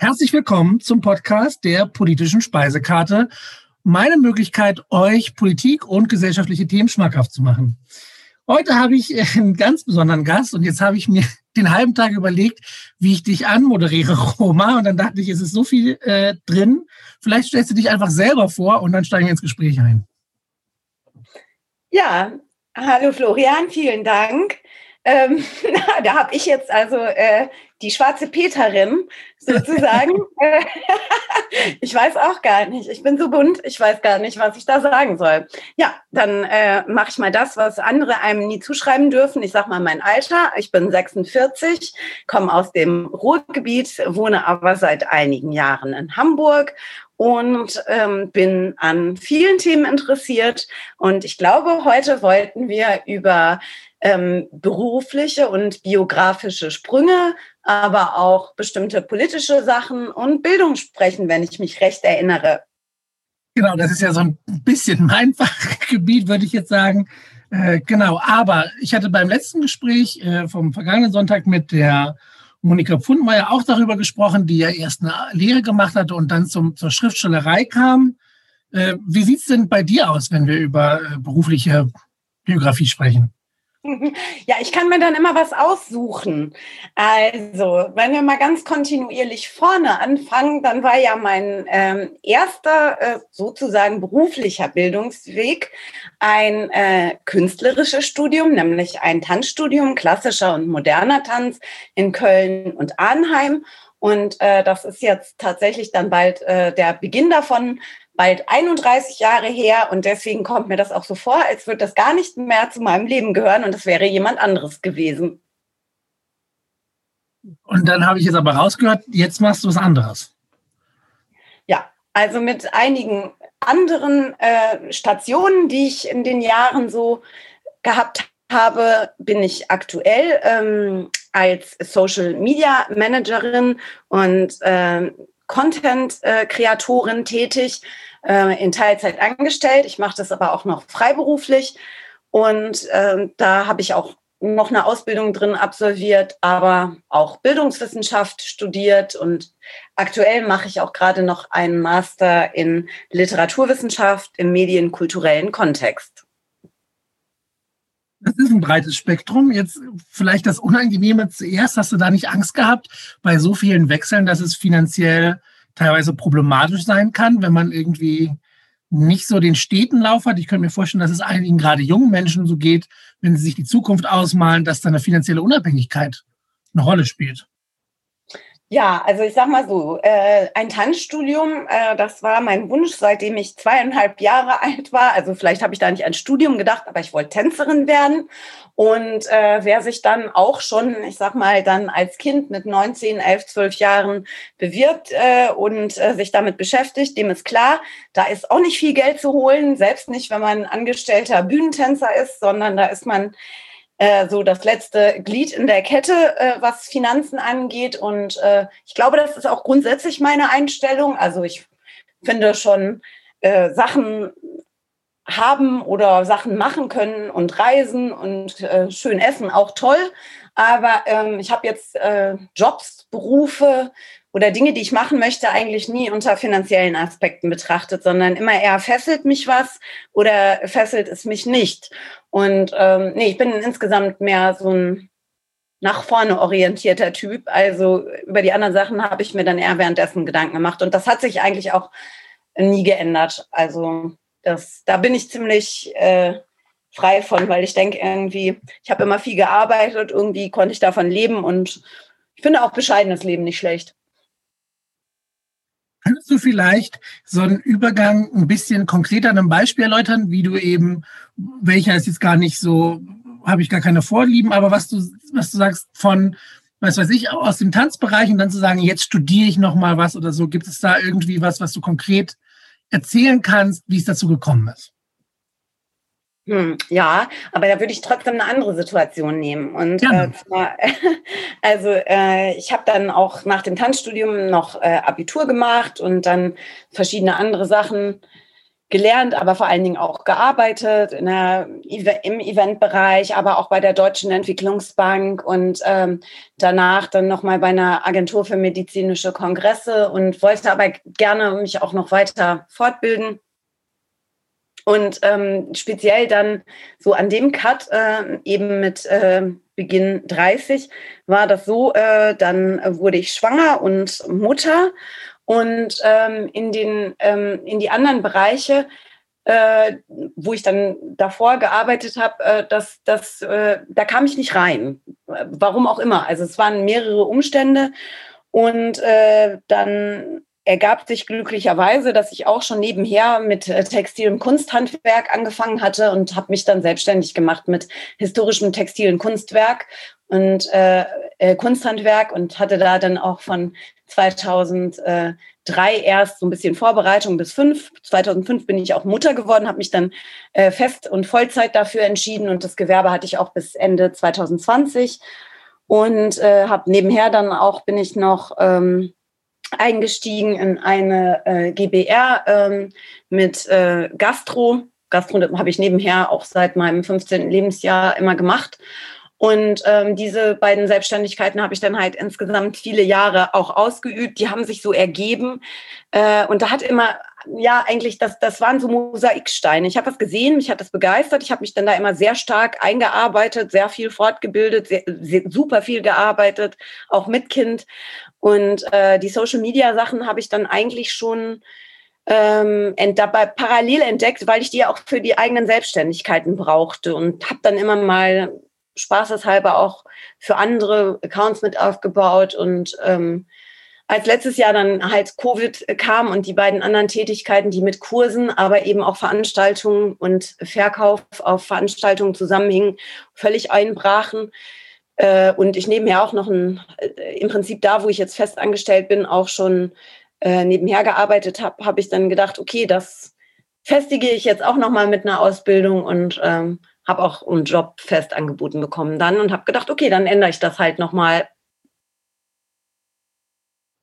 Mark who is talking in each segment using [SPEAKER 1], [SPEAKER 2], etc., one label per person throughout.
[SPEAKER 1] Herzlich willkommen zum Podcast der politischen Speisekarte. Meine Möglichkeit, euch Politik und gesellschaftliche Themen schmackhaft zu machen. Heute habe ich einen ganz besonderen Gast und jetzt habe ich mir den halben Tag überlegt, wie ich dich anmoderiere, Roma. Und dann dachte ich, es ist so viel äh, drin. Vielleicht stellst du dich einfach selber vor und dann steigen wir ins Gespräch ein.
[SPEAKER 2] Ja, hallo Florian, vielen Dank. Ähm, da habe ich jetzt also äh, die schwarze Peterin sozusagen. ich weiß auch gar nicht. Ich bin so bunt, ich weiß gar nicht, was ich da sagen soll. Ja, dann äh, mache ich mal das, was andere einem nie zuschreiben dürfen. Ich sage mal mein Alter. Ich bin 46, komme aus dem Ruhrgebiet, wohne aber seit einigen Jahren in Hamburg und ähm, bin an vielen Themen interessiert. Und ich glaube, heute wollten wir über ähm, berufliche und biografische Sprünge, aber auch bestimmte politische Sachen und Bildung sprechen, wenn ich mich recht erinnere.
[SPEAKER 1] Genau, das ist ja so ein bisschen mein Fachgebiet, würde ich jetzt sagen. Äh, genau, aber ich hatte beim letzten Gespräch äh, vom vergangenen Sonntag mit der Monika Pfundmeier auch darüber gesprochen, die ja erst eine Lehre gemacht hatte und dann zum, zur Schriftstellerei kam. Äh, wie sieht es denn bei dir aus, wenn wir über berufliche Biografie sprechen?
[SPEAKER 2] Ja, ich kann mir dann immer was aussuchen. Also, wenn wir mal ganz kontinuierlich vorne anfangen, dann war ja mein ähm, erster äh, sozusagen beruflicher Bildungsweg ein äh, künstlerisches Studium, nämlich ein Tanzstudium, klassischer und moderner Tanz in Köln und Arnheim. Und äh, das ist jetzt tatsächlich dann bald äh, der Beginn davon, bald 31 Jahre her und deswegen kommt mir das auch so vor, als würde das gar nicht mehr zu meinem Leben gehören und das wäre jemand anderes gewesen.
[SPEAKER 1] Und dann habe ich jetzt aber rausgehört, jetzt machst du was anderes.
[SPEAKER 2] Ja, also mit einigen anderen äh, Stationen, die ich in den Jahren so gehabt habe, bin ich aktuell ähm, als Social Media Managerin und äh, Content-Kreatorin tätig äh, in Teilzeit angestellt. Ich mache das aber auch noch freiberuflich. Und äh, da habe ich auch noch eine Ausbildung drin absolviert, aber auch Bildungswissenschaft studiert und aktuell mache ich auch gerade noch einen Master in Literaturwissenschaft im medienkulturellen Kontext.
[SPEAKER 1] Das ist ein breites Spektrum. Jetzt vielleicht das Unangenehme zuerst. Hast du da nicht Angst gehabt bei so vielen Wechseln, dass es finanziell teilweise problematisch sein kann, wenn man irgendwie nicht so den steten Lauf hat. Ich könnte mir vorstellen, dass es einigen gerade jungen Menschen so geht, wenn sie sich die Zukunft ausmalen, dass da eine finanzielle Unabhängigkeit eine Rolle spielt.
[SPEAKER 2] Ja, also ich sag mal so, äh, ein Tanzstudium, äh, das war mein Wunsch, seitdem ich zweieinhalb Jahre alt war. Also vielleicht habe ich da nicht an Studium gedacht, aber ich wollte Tänzerin werden. Und äh, wer sich dann auch schon, ich sag mal, dann als Kind mit 19, 11, 12 Jahren bewirbt äh, und äh, sich damit beschäftigt, dem ist klar, da ist auch nicht viel Geld zu holen, selbst nicht, wenn man angestellter Bühnentänzer ist, sondern da ist man äh, so das letzte Glied in der Kette, äh, was Finanzen angeht. Und äh, ich glaube, das ist auch grundsätzlich meine Einstellung. Also ich finde schon äh, Sachen haben oder Sachen machen können und reisen und äh, schön essen auch toll. Aber ähm, ich habe jetzt Jobs, Berufe oder Dinge, die ich machen möchte, eigentlich nie unter finanziellen Aspekten betrachtet, sondern immer eher fesselt mich was oder fesselt es mich nicht. Und ähm, nee, ich bin insgesamt mehr so ein nach vorne orientierter Typ. Also über die anderen Sachen habe ich mir dann eher währenddessen Gedanken gemacht. Und das hat sich eigentlich auch nie geändert. Also das, da bin ich ziemlich äh, frei von, weil ich denke irgendwie, ich habe immer viel gearbeitet, irgendwie konnte ich davon leben und ich finde auch bescheidenes Leben nicht schlecht.
[SPEAKER 1] Könntest du vielleicht so einen Übergang ein bisschen konkreter an einem Beispiel erläutern, wie du eben, welcher ist jetzt gar nicht so, habe ich gar keine Vorlieben, aber was du, was du sagst von, was weiß ich, aus dem Tanzbereich und dann zu sagen, jetzt studiere ich noch mal was oder so, gibt es da irgendwie was, was du konkret erzählen kannst, wie es dazu gekommen ist?
[SPEAKER 2] Hm, ja, aber da würde ich trotzdem eine andere Situation nehmen. Und äh, zwar, also äh, ich habe dann auch nach dem Tanzstudium noch äh, Abitur gemacht und dann verschiedene andere Sachen gelernt, aber vor allen Dingen auch gearbeitet in der, im Eventbereich, aber auch bei der Deutschen Entwicklungsbank und ähm, danach dann nochmal bei einer Agentur für medizinische Kongresse und wollte aber gerne mich auch noch weiter fortbilden. Und ähm, speziell dann so an dem Cut, äh, eben mit äh, Beginn 30, war das so, äh, dann wurde ich schwanger und Mutter und ähm, in, den, ähm, in die anderen Bereiche, äh, wo ich dann davor gearbeitet habe, äh, das, das, äh, da kam ich nicht rein. Warum auch immer. Also es waren mehrere Umstände. Und dann ergab sich glücklicherweise, dass ich auch schon nebenher mit äh, Textil- und Kunsthandwerk angefangen hatte und habe mich dann selbstständig gemacht mit historischem Textil- und Kunstwerk und äh, äh, Kunsthandwerk und hatte da dann auch von 2003 erst so ein bisschen Vorbereitung bis fünf. 2005 bin ich auch Mutter geworden, habe mich dann äh, fest und Vollzeit dafür entschieden und das Gewerbe hatte ich auch bis Ende 2020 und äh, habe nebenher dann auch bin ich noch ähm, eingestiegen in eine äh, GBR ähm, mit äh, Gastro. Gastro habe ich nebenher auch seit meinem 15. Lebensjahr immer gemacht und ähm, diese beiden Selbstständigkeiten habe ich dann halt insgesamt viele Jahre auch ausgeübt. Die haben sich so ergeben. Äh, und da hat immer, ja, eigentlich, das, das waren so Mosaiksteine. Ich habe das gesehen, mich hat das begeistert. Ich habe mich dann da immer sehr stark eingearbeitet, sehr viel fortgebildet, sehr, sehr, super viel gearbeitet, auch mit Kind. Und äh, die Social-Media-Sachen habe ich dann eigentlich schon ähm, dabei parallel entdeckt, weil ich die auch für die eigenen Selbstständigkeiten brauchte und habe dann immer mal spaßeshalber auch für andere Accounts mit aufgebaut und ähm, als letztes Jahr dann halt Covid kam und die beiden anderen Tätigkeiten, die mit Kursen, aber eben auch Veranstaltungen und Verkauf auf Veranstaltungen zusammenhingen, völlig einbrachen. Äh, und ich nebenher auch noch ein, äh, im Prinzip da, wo ich jetzt fest angestellt bin, auch schon äh, nebenher gearbeitet habe, habe ich dann gedacht, okay, das festige ich jetzt auch nochmal mit einer Ausbildung und ähm, habe auch einen Job fest angeboten bekommen dann und habe gedacht, okay, dann ändere ich das halt nochmal.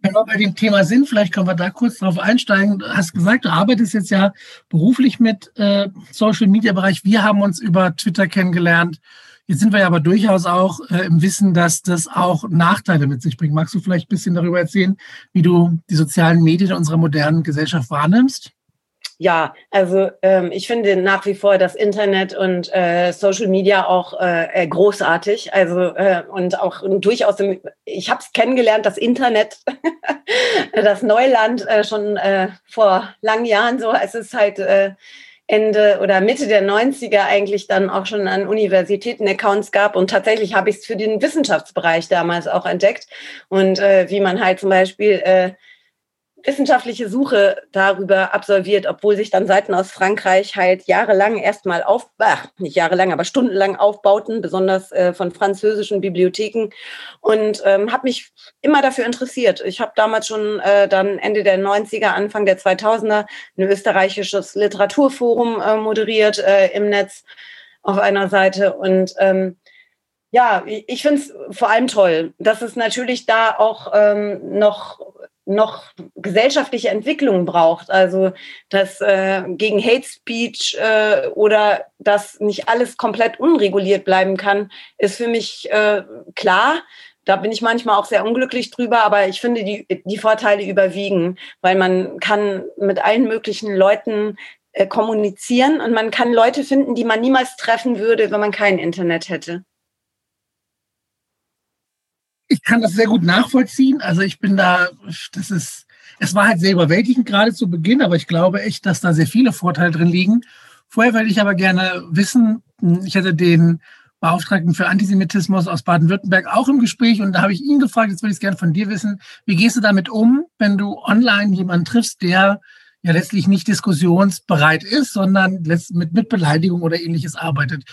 [SPEAKER 1] Wenn wir bei dem Thema sind, vielleicht können wir da kurz drauf einsteigen. Du hast gesagt, du arbeitest jetzt ja beruflich mit äh, Social Media Bereich. Wir haben uns über Twitter kennengelernt. Jetzt sind wir ja aber durchaus auch äh, im Wissen, dass das auch Nachteile mit sich bringt. Magst du vielleicht ein bisschen darüber erzählen, wie du die sozialen Medien in unserer modernen Gesellschaft wahrnimmst?
[SPEAKER 2] Ja, also ähm, ich finde nach wie vor das Internet und äh, Social Media auch äh, äh großartig. Also äh, und auch durchaus, im, ich habe es kennengelernt, das Internet, das Neuland äh, schon äh, vor langen Jahren so. Es ist halt äh, Ende oder Mitte der 90er eigentlich dann auch schon an Universitäten Accounts gab. Und tatsächlich habe ich es für den Wissenschaftsbereich damals auch entdeckt. Und äh, wie man halt zum Beispiel äh, wissenschaftliche Suche darüber absolviert, obwohl sich dann Seiten aus Frankreich halt jahrelang erstmal auf, ach, nicht jahrelang, aber stundenlang aufbauten, besonders äh, von französischen Bibliotheken und ähm, habe mich immer dafür interessiert. Ich habe damals schon äh, dann Ende der 90er, Anfang der 2000er ein österreichisches Literaturforum äh, moderiert äh, im Netz auf einer Seite und ähm, ja, ich finde es vor allem toll, dass es natürlich da auch ähm, noch noch gesellschaftliche Entwicklungen braucht. Also dass äh, gegen Hate Speech äh, oder dass nicht alles komplett unreguliert bleiben kann, ist für mich äh, klar. Da bin ich manchmal auch sehr unglücklich drüber, aber ich finde, die, die Vorteile überwiegen, weil man kann mit allen möglichen Leuten äh, kommunizieren und man kann Leute finden, die man niemals treffen würde, wenn man kein Internet hätte
[SPEAKER 1] ich kann das sehr gut nachvollziehen. Also ich bin da, das ist, es war halt sehr überwältigend gerade zu Beginn, aber ich glaube echt, dass da sehr viele Vorteile drin liegen. Vorher würde ich aber gerne wissen, ich hatte den Beauftragten für Antisemitismus aus Baden-Württemberg auch im Gespräch und da habe ich ihn gefragt, jetzt würde ich es gerne von dir wissen, wie gehst du damit um, wenn du online jemanden triffst, der ja letztlich nicht diskussionsbereit ist, sondern mit, mit Beleidigung oder ähnliches arbeitet.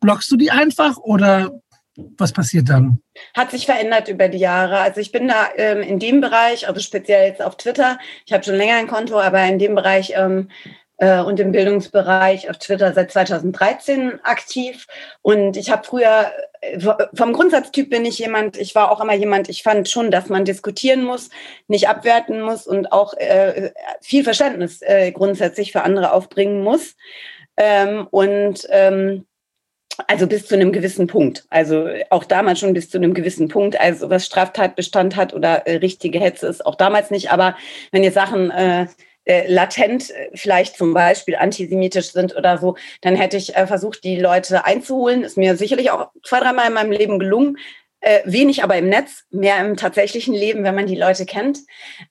[SPEAKER 1] Blockst du die einfach oder was passiert dann?
[SPEAKER 2] Hat sich verändert über die Jahre. Also ich bin da ähm, in dem Bereich, also speziell jetzt auf Twitter, ich habe schon länger ein Konto, aber in dem Bereich ähm, äh, und im Bildungsbereich auf Twitter seit 2013 aktiv. Und ich habe früher vom Grundsatztyp bin ich jemand, ich war auch immer jemand, ich fand schon, dass man diskutieren muss, nicht abwerten muss und auch äh, viel Verständnis äh, grundsätzlich für andere aufbringen muss. Ähm, und ähm, also bis zu einem gewissen Punkt. Also auch damals schon bis zu einem gewissen Punkt. Also was Straftatbestand hat oder äh, richtige Hetze ist auch damals nicht. Aber wenn ihr Sachen äh, äh, latent äh, vielleicht zum Beispiel antisemitisch sind oder so, dann hätte ich äh, versucht, die Leute einzuholen. Ist mir sicherlich auch zwei, dreimal in meinem Leben gelungen. Äh, wenig aber im Netz, mehr im tatsächlichen Leben, wenn man die Leute kennt.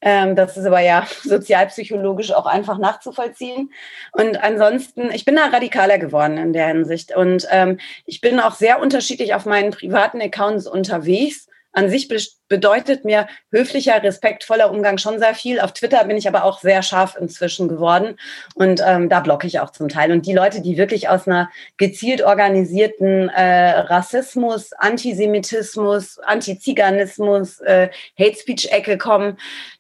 [SPEAKER 2] Ähm, das ist aber ja sozialpsychologisch auch einfach nachzuvollziehen. Und ansonsten, ich bin da radikaler geworden in der Hinsicht. Und ähm, ich bin auch sehr unterschiedlich auf meinen privaten Accounts unterwegs an sich bedeutet mir höflicher, respektvoller Umgang schon sehr viel. Auf Twitter bin ich aber auch sehr scharf inzwischen geworden und ähm, da blocke ich auch zum Teil. Und die Leute, die wirklich aus einer gezielt organisierten äh, Rassismus, Antisemitismus, Antiziganismus, äh, Hate Speech-Ecke kommen,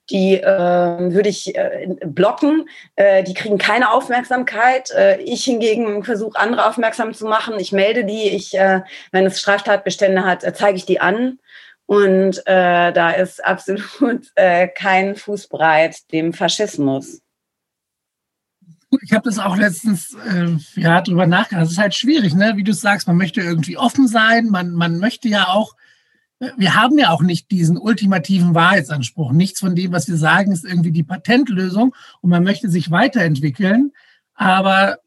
[SPEAKER 2] die äh, würde ich äh, blocken. Äh, die kriegen keine Aufmerksamkeit. Äh, ich hingegen versuche andere aufmerksam zu machen. Ich melde die. Ich, äh, wenn es Straftatbestände hat, äh, zeige ich die an. Und äh, da ist absolut äh, kein Fußbreit dem Faschismus.
[SPEAKER 1] Ich habe das auch letztens äh, ja, drüber nachgedacht. Es ist halt schwierig, ne? wie du sagst, man möchte irgendwie offen sein, man, man möchte ja auch, äh, wir haben ja auch nicht diesen ultimativen Wahrheitsanspruch. Nichts von dem, was wir sagen, ist irgendwie die Patentlösung und man möchte sich weiterentwickeln. Aber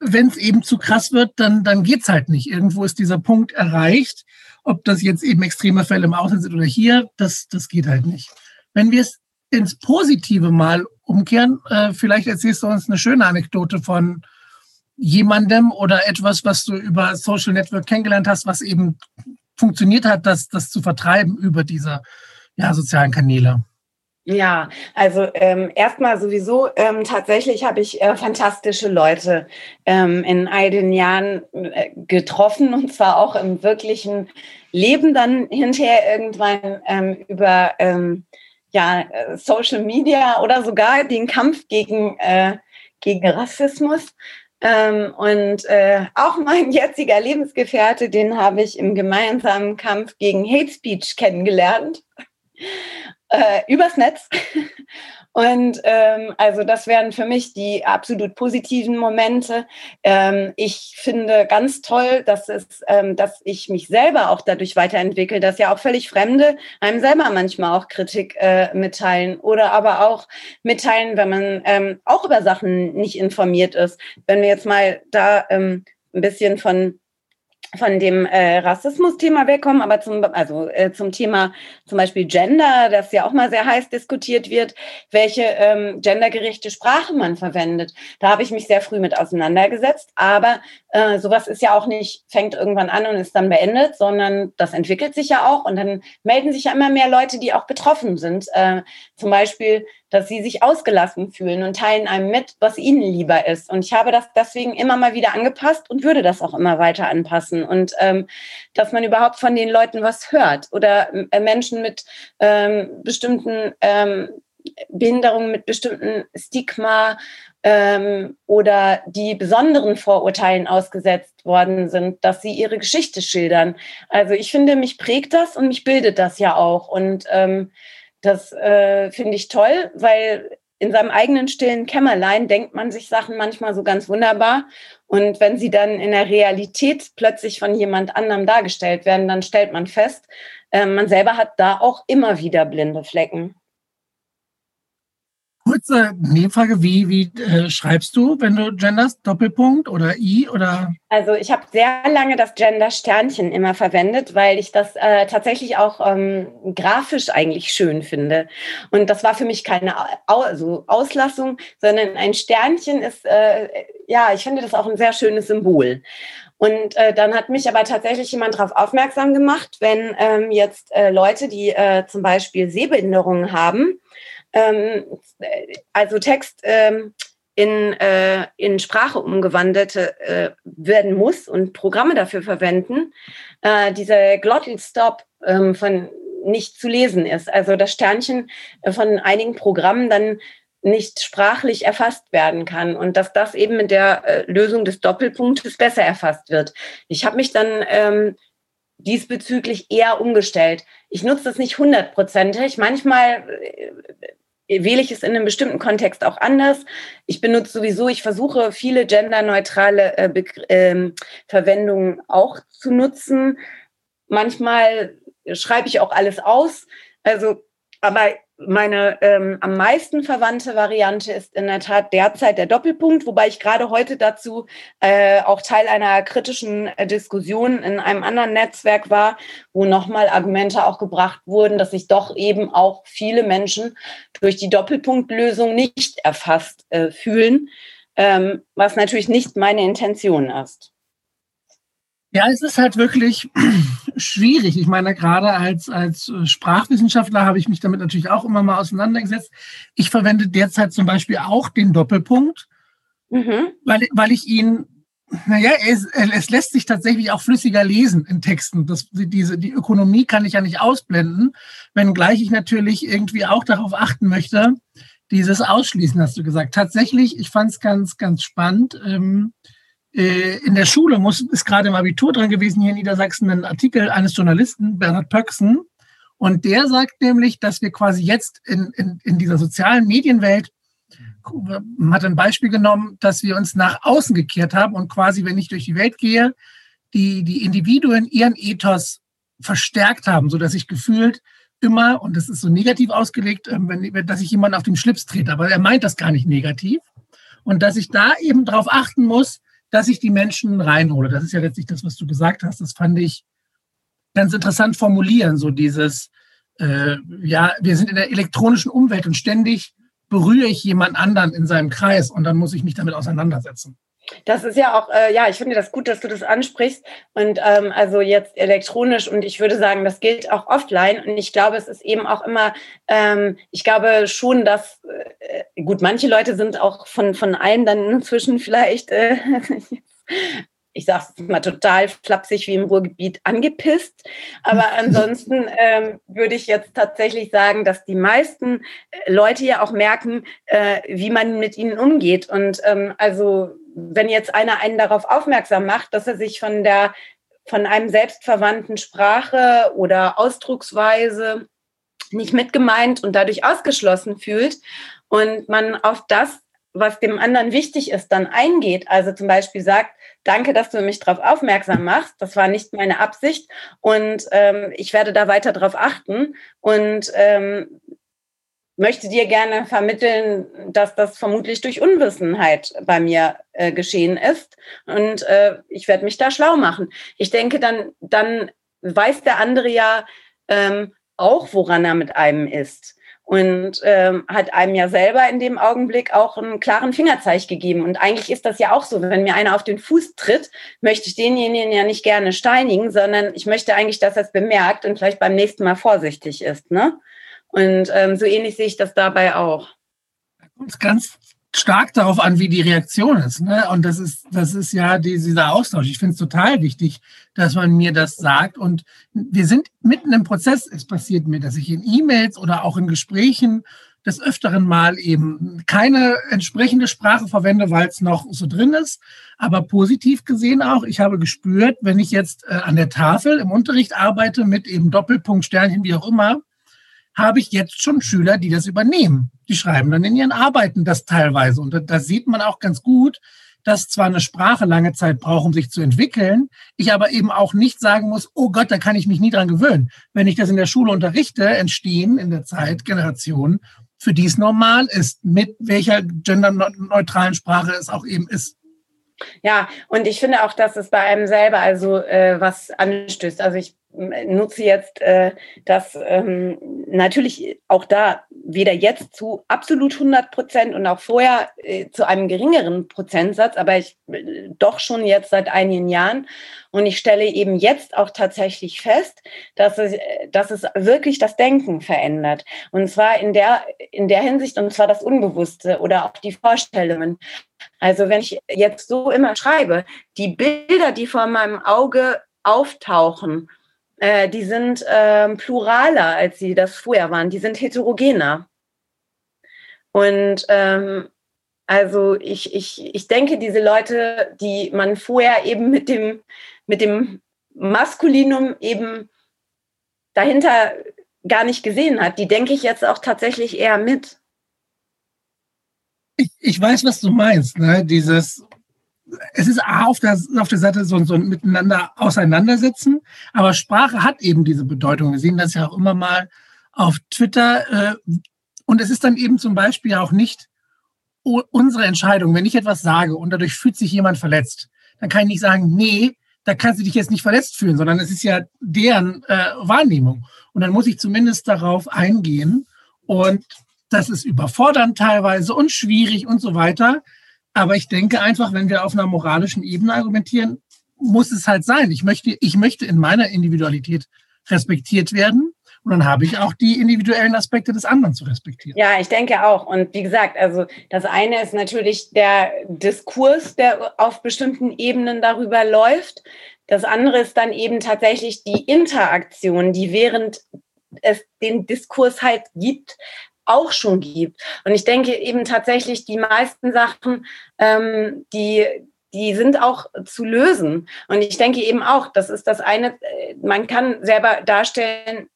[SPEAKER 1] wenn es eben zu krass wird, dann, dann geht's halt nicht. Irgendwo ist dieser Punkt erreicht, ob das jetzt eben extreme Fälle im Ausland sind oder hier, das, das geht halt nicht. Wenn wir es ins Positive mal umkehren, äh, vielleicht erzählst du uns eine schöne Anekdote von jemandem oder etwas, was du über Social Network kennengelernt hast, was eben funktioniert hat, das, das zu vertreiben über diese ja, sozialen Kanäle.
[SPEAKER 2] Ja, also ähm, erstmal sowieso, ähm, tatsächlich habe ich äh, fantastische Leute ähm, in all den Jahren äh, getroffen und zwar auch im wirklichen Leben dann hinterher irgendwann ähm, über ähm, ja, äh, Social Media oder sogar den Kampf gegen, äh, gegen Rassismus. Ähm, und äh, auch mein jetziger Lebensgefährte, den habe ich im gemeinsamen Kampf gegen Hate Speech kennengelernt äh, übers Netz. Und ähm, also das wären für mich die absolut positiven Momente. Ähm, ich finde ganz toll, dass es, ähm, dass ich mich selber auch dadurch weiterentwickle, dass ja auch völlig Fremde einem selber manchmal auch Kritik äh, mitteilen oder aber auch mitteilen, wenn man ähm, auch über Sachen nicht informiert ist. Wenn wir jetzt mal da ähm, ein bisschen von von dem äh, Rassismus-Thema wegkommen, aber zum, also, äh, zum Thema zum Beispiel Gender, das ja auch mal sehr heiß diskutiert wird, welche ähm, gendergerechte Sprache man verwendet. Da habe ich mich sehr früh mit auseinandergesetzt, aber äh, sowas ist ja auch nicht, fängt irgendwann an und ist dann beendet, sondern das entwickelt sich ja auch und dann melden sich ja immer mehr Leute, die auch betroffen sind. Äh, zum Beispiel dass sie sich ausgelassen fühlen und teilen einem mit, was ihnen lieber ist. Und ich habe das deswegen immer mal wieder angepasst und würde das auch immer weiter anpassen. Und ähm, dass man überhaupt von den Leuten was hört oder äh, Menschen mit ähm, bestimmten ähm, Behinderungen, mit bestimmten Stigma ähm, oder die besonderen Vorurteilen ausgesetzt worden sind, dass sie ihre Geschichte schildern. Also ich finde, mich prägt das und mich bildet das ja auch. Und ähm, das äh, finde ich toll, weil in seinem eigenen stillen Kämmerlein denkt man sich Sachen manchmal so ganz wunderbar. Und wenn sie dann in der Realität plötzlich von jemand anderem dargestellt werden, dann stellt man fest, äh, man selber hat da auch immer wieder blinde Flecken
[SPEAKER 1] kurze Nebenfrage, wie, wie äh, schreibst du, wenn du genders, Doppelpunkt oder I oder?
[SPEAKER 2] Also ich habe sehr lange das Gender-Sternchen immer verwendet, weil ich das äh, tatsächlich auch ähm, grafisch eigentlich schön finde. Und das war für mich keine Au also Auslassung, sondern ein Sternchen ist, äh, ja, ich finde das auch ein sehr schönes Symbol. Und äh, dann hat mich aber tatsächlich jemand darauf aufmerksam gemacht, wenn ähm, jetzt äh, Leute, die äh, zum Beispiel Sehbehinderungen haben, ähm, also Text ähm, in, äh, in Sprache umgewandelt äh, werden muss und Programme dafür verwenden, äh, dieser Glottal Stop ähm, von nicht zu lesen ist. Also das Sternchen von einigen Programmen dann nicht sprachlich erfasst werden kann und dass das eben mit der äh, Lösung des Doppelpunktes besser erfasst wird. Ich habe mich dann ähm, diesbezüglich eher umgestellt. Ich nutze das nicht hundertprozentig. Manchmal äh, wähle ich es in einem bestimmten Kontext auch anders. Ich benutze sowieso, ich versuche viele genderneutrale äh, äh, Verwendungen auch zu nutzen. Manchmal schreibe ich auch alles aus. Also, aber meine ähm, am meisten verwandte Variante ist in der Tat derzeit der Doppelpunkt, wobei ich gerade heute dazu äh, auch Teil einer kritischen äh, Diskussion in einem anderen Netzwerk war, wo nochmal Argumente auch gebracht wurden, dass sich doch eben auch viele Menschen durch die Doppelpunktlösung nicht erfasst äh, fühlen, ähm, was natürlich nicht meine Intention ist.
[SPEAKER 1] Ja, es ist halt wirklich schwierig. Ich meine, gerade als, als Sprachwissenschaftler habe ich mich damit natürlich auch immer mal auseinandergesetzt. Ich verwende derzeit zum Beispiel auch den Doppelpunkt, mhm. weil, weil ich ihn, naja, es, es lässt sich tatsächlich auch flüssiger lesen in Texten. Das, diese, die Ökonomie kann ich ja nicht ausblenden, wenngleich ich natürlich irgendwie auch darauf achten möchte, dieses Ausschließen, hast du gesagt. Tatsächlich, ich fand es ganz, ganz spannend. Ähm, äh, in der Schule muss, ist gerade im Abitur dran gewesen, hier in Niedersachsen, ein Artikel eines Journalisten, Bernhard Pöcksen. Und der sagt nämlich, dass wir quasi jetzt in, in, in dieser sozialen Medienwelt, hat ein Beispiel genommen, dass wir uns nach außen gekehrt haben und quasi, wenn ich durch die Welt gehe, die, die Individuen ihren Ethos verstärkt haben, so dass ich gefühlt immer, und das ist so negativ ausgelegt, ähm, wenn, dass ich jemanden auf den Schlips trete, aber er meint das gar nicht negativ. Und dass ich da eben darauf achten muss, dass ich die Menschen reinhole. Das ist ja letztlich das, was du gesagt hast. Das fand ich ganz interessant formulieren, so dieses, äh, ja, wir sind in der elektronischen Umwelt und ständig berühre ich jemand anderen in seinem Kreis und dann muss ich mich damit auseinandersetzen.
[SPEAKER 2] Das ist ja auch, äh, ja, ich finde das gut, dass du das ansprichst. Und ähm, also jetzt elektronisch und ich würde sagen, das gilt auch offline. Und ich glaube, es ist eben auch immer, ähm, ich glaube schon, dass, äh, gut, manche Leute sind auch von, von allem dann inzwischen vielleicht, äh, ich sage es mal total flapsig wie im Ruhrgebiet angepisst. Aber ansonsten ähm, würde ich jetzt tatsächlich sagen, dass die meisten Leute ja auch merken, äh, wie man mit ihnen umgeht. Und ähm, also wenn jetzt einer einen darauf aufmerksam macht, dass er sich von der von einem selbstverwandten Sprache oder Ausdrucksweise nicht mitgemeint und dadurch ausgeschlossen fühlt und man auf das, was dem anderen wichtig ist, dann eingeht. Also zum Beispiel sagt, danke, dass du mich darauf aufmerksam machst. Das war nicht meine Absicht und ähm, ich werde da weiter darauf achten. Und ähm, möchte dir gerne vermitteln, dass das vermutlich durch Unwissenheit bei mir äh, geschehen ist. Und äh, ich werde mich da schlau machen. Ich denke, dann, dann weiß der andere ja ähm, auch, woran er mit einem ist. Und ähm, hat einem ja selber in dem Augenblick auch einen klaren Fingerzeig gegeben. Und eigentlich ist das ja auch so, wenn mir einer auf den Fuß tritt, möchte ich denjenigen ja nicht gerne steinigen, sondern ich möchte eigentlich, dass er es bemerkt und vielleicht beim nächsten Mal vorsichtig ist. Ne? Und ähm, so ähnlich sehe ich das dabei auch.
[SPEAKER 1] Kommt ganz stark darauf an, wie die Reaktion ist. Ne? Und das ist, das ist ja die, dieser Austausch. Ich finde es total wichtig, dass man mir das sagt. Und wir sind mitten im Prozess. Es passiert mir, dass ich in E-Mails oder auch in Gesprächen des Öfteren mal eben keine entsprechende Sprache verwende, weil es noch so drin ist. Aber positiv gesehen auch, ich habe gespürt, wenn ich jetzt äh, an der Tafel im Unterricht arbeite mit eben Doppelpunkt, Sternchen, wie auch immer, habe ich jetzt schon Schüler, die das übernehmen. Die schreiben dann in ihren Arbeiten das teilweise. Und da, da sieht man auch ganz gut, dass zwar eine Sprache lange Zeit braucht, um sich zu entwickeln, ich aber eben auch nicht sagen muss, oh Gott, da kann ich mich nie dran gewöhnen. Wenn ich das in der Schule unterrichte, entstehen in der Zeit Generationen, für die es normal ist, mit welcher genderneutralen Sprache es auch eben ist.
[SPEAKER 2] Ja, und ich finde auch, dass es bei einem selber also äh, was anstößt. Also ich nutze jetzt äh, das ähm, natürlich auch da weder jetzt zu absolut 100 Prozent und auch vorher äh, zu einem geringeren Prozentsatz, aber ich äh, doch schon jetzt seit einigen Jahren. Und ich stelle eben jetzt auch tatsächlich fest, dass es, dass es wirklich das Denken verändert. Und zwar in der, in der Hinsicht, und zwar das Unbewusste oder auch die Vorstellungen. Also wenn ich jetzt so immer schreibe, die Bilder, die vor meinem Auge auftauchen, äh, die sind äh, pluraler, als sie das vorher waren. Die sind heterogener. Und ähm, also ich, ich, ich denke, diese Leute, die man vorher eben mit dem, mit dem Maskulinum eben dahinter gar nicht gesehen hat, die denke ich jetzt auch tatsächlich eher mit.
[SPEAKER 1] Ich, ich weiß, was du meinst, ne? Dieses, es ist auf der, auf der Seite so, so ein Miteinander auseinandersetzen, aber Sprache hat eben diese Bedeutung. Wir sehen das ja auch immer mal auf Twitter. Äh, und es ist dann eben zum Beispiel auch nicht unsere Entscheidung. Wenn ich etwas sage und dadurch fühlt sich jemand verletzt, dann kann ich nicht sagen, nee, da kannst du dich jetzt nicht verletzt fühlen, sondern es ist ja deren äh, Wahrnehmung. Und dann muss ich zumindest darauf eingehen. Und das ist überfordernd teilweise und schwierig und so weiter. Aber ich denke einfach, wenn wir auf einer moralischen Ebene argumentieren, muss es halt sein. Ich möchte, ich möchte in meiner Individualität respektiert werden. Und dann habe ich auch die individuellen Aspekte des anderen zu respektieren.
[SPEAKER 2] Ja, ich denke auch. Und wie gesagt, also das eine ist natürlich der Diskurs, der auf bestimmten Ebenen darüber läuft. Das andere ist dann eben tatsächlich die Interaktion, die während es den Diskurs halt gibt, auch schon gibt. Und ich denke eben tatsächlich, die meisten Sachen, ähm, die, die sind auch zu lösen. Und ich denke eben auch, das ist das eine, äh, man kann selber darstellen,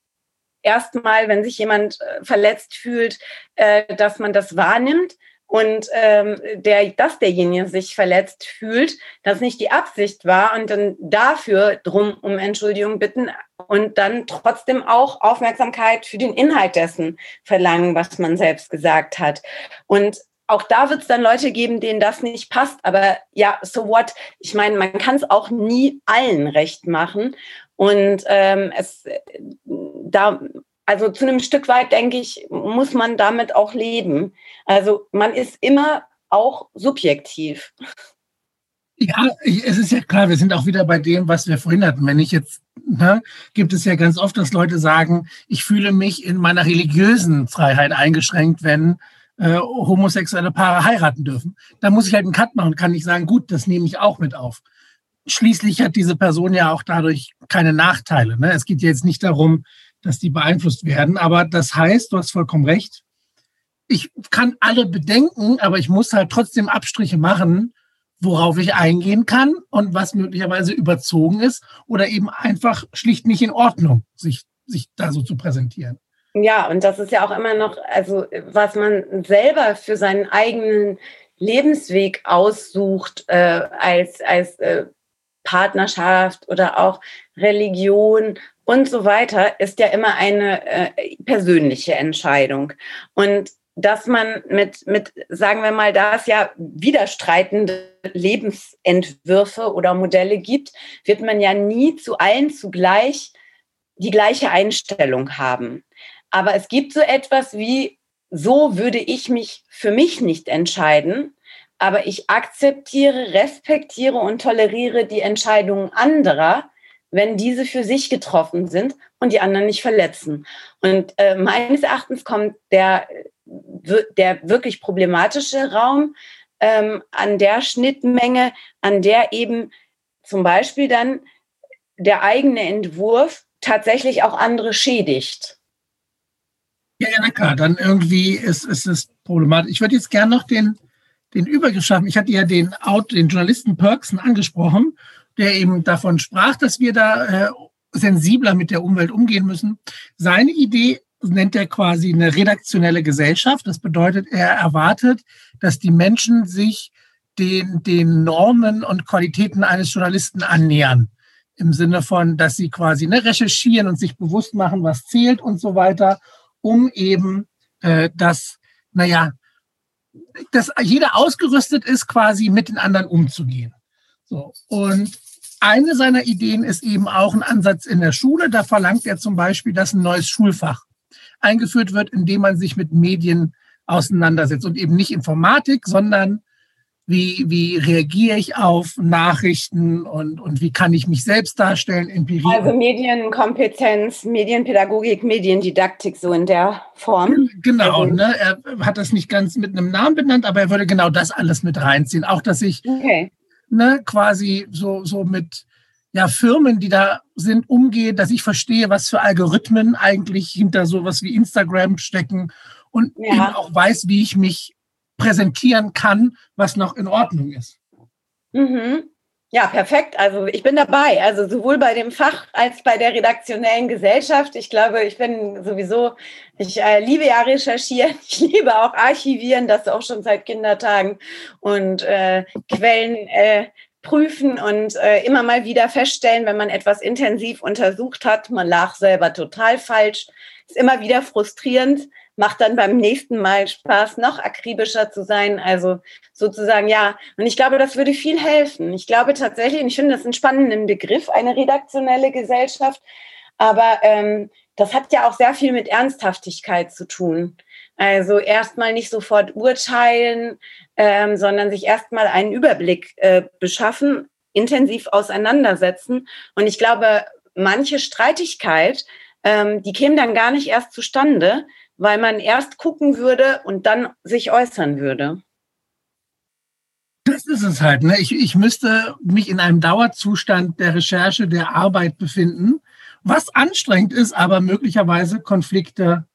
[SPEAKER 2] erstmal, wenn sich jemand äh, verletzt fühlt, äh, dass man das wahrnimmt und ähm, der, dass derjenige sich verletzt fühlt, dass nicht die Absicht war und dann dafür drum um Entschuldigung bitten und dann trotzdem auch Aufmerksamkeit für den Inhalt dessen verlangen, was man selbst gesagt hat. Und auch da wird es dann Leute geben, denen das nicht passt. Aber ja, so what? Ich meine, man kann es auch nie allen recht machen. Und ähm, es da also zu einem Stück weit, denke ich, muss man damit auch leben. Also man ist immer auch subjektiv.
[SPEAKER 1] Ja, es ist ja klar, wir sind auch wieder bei dem, was wir vorhin hatten. Wenn ich jetzt, ne, gibt es ja ganz oft, dass Leute sagen, ich fühle mich in meiner religiösen Freiheit eingeschränkt, wenn äh, homosexuelle Paare heiraten dürfen. Da muss ich halt einen Cut machen kann nicht sagen, gut, das nehme ich auch mit auf. Schließlich hat diese Person ja auch dadurch keine Nachteile. Ne? Es geht jetzt nicht darum, dass die beeinflusst werden. Aber das heißt, du hast vollkommen recht, ich kann alle bedenken, aber ich muss halt trotzdem Abstriche machen, worauf ich eingehen kann und was möglicherweise überzogen ist oder eben einfach schlicht nicht in Ordnung, sich, sich da so zu präsentieren.
[SPEAKER 2] Ja, und das ist ja auch immer noch, also was man selber für seinen eigenen Lebensweg aussucht äh, als, als äh, Partnerschaft oder auch Religion und so weiter, ist ja immer eine äh, persönliche Entscheidung. Und dass man mit, mit, sagen wir mal, da es ja widerstreitende Lebensentwürfe oder Modelle gibt, wird man ja nie zu allen zugleich die gleiche Einstellung haben. Aber es gibt so etwas wie, so würde ich mich für mich nicht entscheiden, aber ich akzeptiere, respektiere und toleriere die Entscheidungen anderer, wenn diese für sich getroffen sind und die anderen nicht verletzen. Und äh, meines Erachtens kommt der, der wirklich problematische Raum ähm, an der Schnittmenge, an der eben zum Beispiel dann der eigene Entwurf tatsächlich auch andere schädigt.
[SPEAKER 1] Ja, ja, na klar, dann irgendwie ist, ist es problematisch. Ich würde jetzt gerne noch den, den Übergriff schaffen. Ich hatte ja den, den Journalisten Perksen angesprochen der eben davon sprach, dass wir da äh, sensibler mit der Umwelt umgehen müssen. Seine Idee nennt er quasi eine redaktionelle Gesellschaft. Das bedeutet, er erwartet, dass die Menschen sich den, den Normen und Qualitäten eines Journalisten annähern. Im Sinne von, dass sie quasi ne, recherchieren und sich bewusst machen, was zählt und so weiter, um eben äh, das, naja, dass jeder ausgerüstet ist, quasi mit den anderen umzugehen. So. Und eine seiner Ideen ist eben auch ein Ansatz in der Schule. Da verlangt er zum Beispiel, dass ein neues Schulfach eingeführt wird, in dem man sich mit Medien auseinandersetzt und eben nicht Informatik, sondern wie, wie reagiere ich auf Nachrichten und, und wie kann ich mich selbst darstellen,
[SPEAKER 2] Empirie. Also Medienkompetenz, Medienpädagogik, Mediendidaktik, so in der Form.
[SPEAKER 1] Genau, also, ne? er hat das nicht ganz mit einem Namen benannt, aber er würde genau das alles mit reinziehen. Auch, dass ich okay ne, quasi so, so mit ja, Firmen, die da sind, umgehe, dass ich verstehe, was für Algorithmen eigentlich hinter sowas wie Instagram stecken und ja. eben auch weiß, wie ich mich präsentieren kann, was noch in Ordnung ist.
[SPEAKER 2] Mhm. Ja, perfekt. Also ich bin dabei. Also sowohl bei dem Fach als bei der redaktionellen Gesellschaft. Ich glaube, ich bin sowieso, ich äh, liebe ja recherchieren, ich liebe auch archivieren, das auch schon seit Kindertagen und äh, Quellen äh, prüfen und äh, immer mal wieder feststellen, wenn man etwas intensiv untersucht hat, man lag selber total falsch. Ist immer wieder frustrierend macht dann beim nächsten Mal Spaß, noch akribischer zu sein. Also sozusagen, ja. Und ich glaube, das würde viel helfen. Ich glaube tatsächlich, und ich finde das einen spannenden Begriff, eine redaktionelle Gesellschaft. Aber ähm, das hat ja auch sehr viel mit Ernsthaftigkeit zu tun. Also erstmal nicht sofort urteilen, ähm, sondern sich erstmal einen Überblick äh, beschaffen, intensiv auseinandersetzen. Und ich glaube, manche Streitigkeit, ähm, die käme dann gar nicht erst zustande, weil man erst gucken würde und dann sich äußern würde.
[SPEAKER 1] Das ist es halt. Ne? Ich, ich müsste mich in einem Dauerzustand der Recherche, der Arbeit befinden, was anstrengend ist, aber möglicherweise Konflikte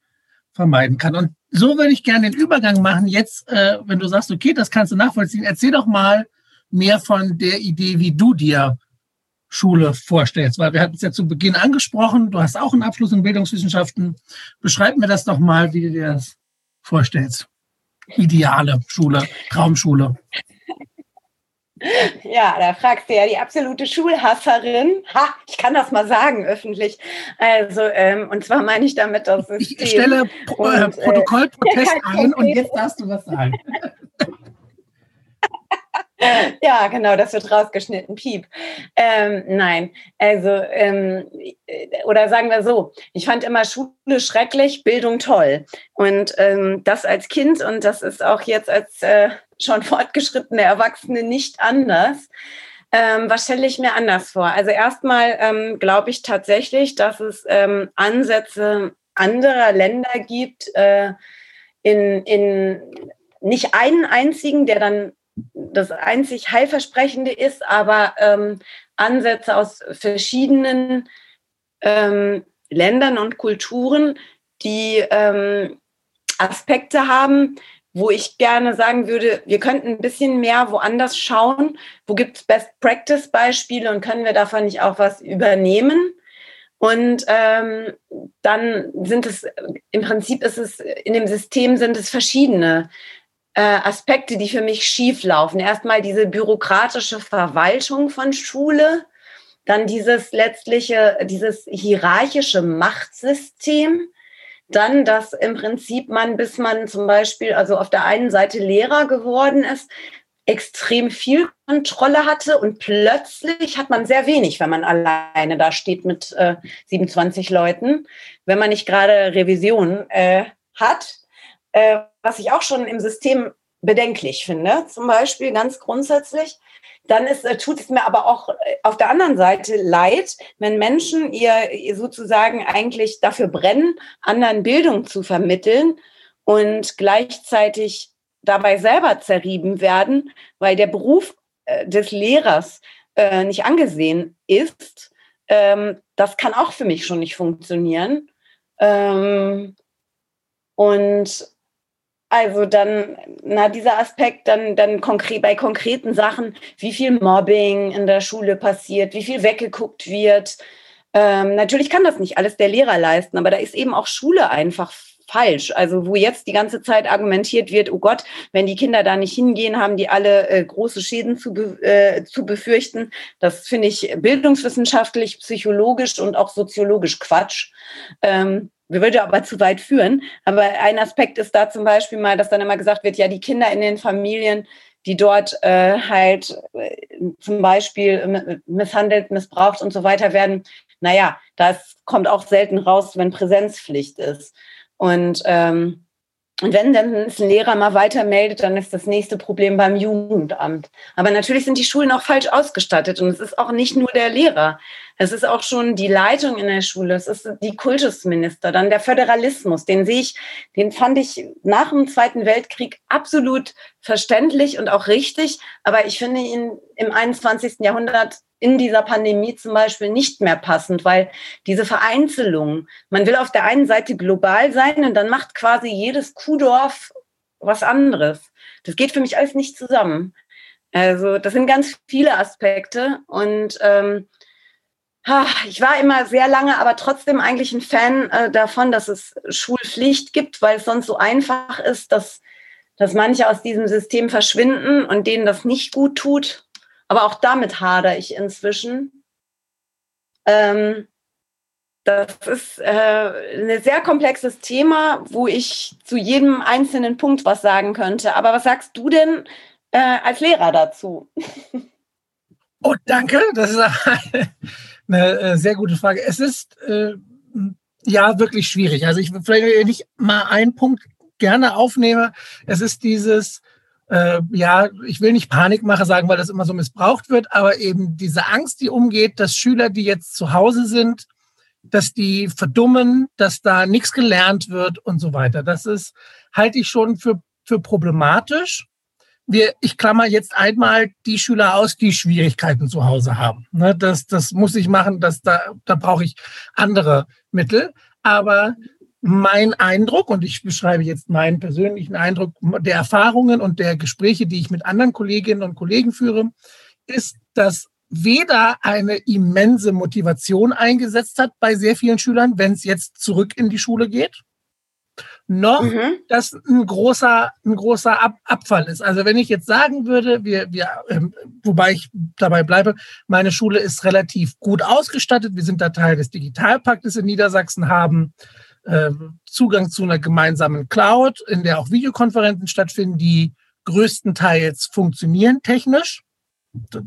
[SPEAKER 1] vermeiden kann. Und so würde ich gerne den Übergang machen. Jetzt, äh, wenn du sagst, okay, das kannst du nachvollziehen, erzähl doch mal mehr von der Idee, wie du dir Schule vorstellst? Weil wir hatten es ja zu Beginn angesprochen, du hast auch einen Abschluss in Bildungswissenschaften. Beschreib mir das doch mal, wie du dir das vorstellst. Ideale Schule, Traumschule.
[SPEAKER 2] Ja, da fragst du ja die absolute Schulhasserin. Ha, ich kann das mal sagen öffentlich. Also, ähm, und zwar meine ich damit das
[SPEAKER 1] System. Ich stelle Pro und, äh, Protokollprotest äh, ein und jetzt darfst du was sagen.
[SPEAKER 2] ja, genau, das wird rausgeschnitten, piep. Ähm, nein, also, ähm, oder sagen wir so, ich fand immer Schule schrecklich, Bildung toll. Und ähm, das als Kind und das ist auch jetzt als äh, schon fortgeschrittene Erwachsene nicht anders. Ähm, was stelle ich mir anders vor? Also erstmal ähm, glaube ich tatsächlich, dass es ähm, Ansätze anderer Länder gibt, äh, in, in nicht einen einzigen, der dann das einzig Heilversprechende ist, aber ähm, Ansätze aus verschiedenen ähm, Ländern und Kulturen, die ähm, Aspekte haben, wo ich gerne sagen würde, wir könnten ein bisschen mehr woanders schauen. Wo gibt es Best-Practice-Beispiele und können wir davon nicht auch was übernehmen? Und ähm, dann sind es, im Prinzip ist es, in dem System sind es verschiedene Aspekte, die für mich schief laufen. Erstmal diese bürokratische Verwaltung von Schule, dann dieses letztliche, dieses hierarchische Machtsystem, dann, dass im Prinzip man, bis man zum Beispiel, also auf der einen Seite Lehrer geworden ist, extrem viel Kontrolle hatte und plötzlich hat man sehr wenig, wenn man alleine da steht mit äh, 27 Leuten, wenn man nicht gerade Revision äh, hat. Äh, was ich auch schon im System bedenklich finde, zum Beispiel ganz grundsätzlich, dann ist, äh, tut es mir aber auch äh, auf der anderen Seite leid, wenn Menschen ihr, sozusagen eigentlich dafür brennen, anderen Bildung zu vermitteln und gleichzeitig dabei selber zerrieben werden, weil der Beruf äh, des Lehrers nicht angesehen ist. Ähm, das kann auch für mich schon nicht funktionieren. Ähm, und also dann, na, dieser Aspekt dann, dann konkret, bei konkreten Sachen, wie viel Mobbing in der Schule passiert, wie viel weggeguckt wird. Ähm, natürlich kann das nicht alles der Lehrer leisten, aber da ist eben auch Schule einfach falsch. Also wo jetzt die ganze Zeit argumentiert wird, oh Gott, wenn die Kinder da nicht hingehen, haben die alle äh, große Schäden zu, be äh, zu befürchten. Das finde ich bildungswissenschaftlich, psychologisch und auch soziologisch Quatsch. Ähm, würde aber zu weit führen. Aber ein Aspekt ist da zum Beispiel mal, dass dann immer gesagt wird, ja, die Kinder in den Familien, die dort äh, halt äh, zum Beispiel misshandelt, missbraucht und so weiter werden, naja, das kommt auch selten raus, wenn Präsenzpflicht ist. Und ähm, wenn dann ein Lehrer mal weiter meldet, dann ist das nächste Problem beim Jugendamt. Aber natürlich sind die Schulen auch falsch ausgestattet und es ist auch nicht nur der Lehrer. Es ist auch schon die Leitung in der Schule, es ist die Kultusminister, dann der Föderalismus, den sehe ich, den fand ich nach dem Zweiten Weltkrieg absolut verständlich und auch richtig. Aber ich finde ihn im 21. Jahrhundert in dieser Pandemie zum Beispiel nicht mehr passend, weil diese Vereinzelung, man will auf der einen Seite global sein und dann macht quasi jedes Kuhdorf was anderes. Das geht für mich alles nicht zusammen. Also das sind ganz viele Aspekte und ähm, ich war immer sehr lange, aber trotzdem eigentlich ein Fan äh, davon, dass es Schulpflicht gibt, weil es sonst so einfach ist, dass, dass manche aus diesem System verschwinden und denen das nicht gut tut. Aber auch damit hadere ich inzwischen. Ähm, das ist äh, ein sehr komplexes Thema, wo ich zu jedem einzelnen Punkt was sagen könnte. Aber was sagst du denn äh, als Lehrer dazu?
[SPEAKER 1] Oh, danke. Das ist eine, äh, sehr gute Frage. Es ist äh, ja wirklich schwierig. Also ich vielleicht nicht mal einen Punkt gerne aufnehme. Es ist dieses, äh, ja, ich will nicht Panikmache sagen, weil das immer so missbraucht wird, aber eben diese Angst, die umgeht, dass Schüler, die jetzt zu Hause sind, dass die verdummen, dass da nichts gelernt wird und so weiter. Das ist, halte ich schon für, für problematisch. Wir, ich klammer jetzt einmal die Schüler aus, die Schwierigkeiten zu Hause haben. Ne, das, das muss ich machen, das, da, da brauche ich andere Mittel. Aber mein Eindruck, und ich beschreibe jetzt meinen persönlichen Eindruck der Erfahrungen und der Gespräche, die ich mit anderen Kolleginnen und Kollegen führe, ist, dass weder eine immense Motivation eingesetzt hat bei sehr vielen Schülern, wenn es jetzt zurück in die Schule geht, noch mhm. dass ein großer, ein großer Ab Abfall ist. Also wenn ich jetzt sagen würde, wir, wir, ähm, wobei ich dabei bleibe, meine Schule ist relativ gut ausgestattet. Wir sind da Teil des Digitalpaktes in Niedersachsen, haben äh, Zugang zu einer gemeinsamen Cloud, in der auch Videokonferenzen stattfinden, die größtenteils funktionieren technisch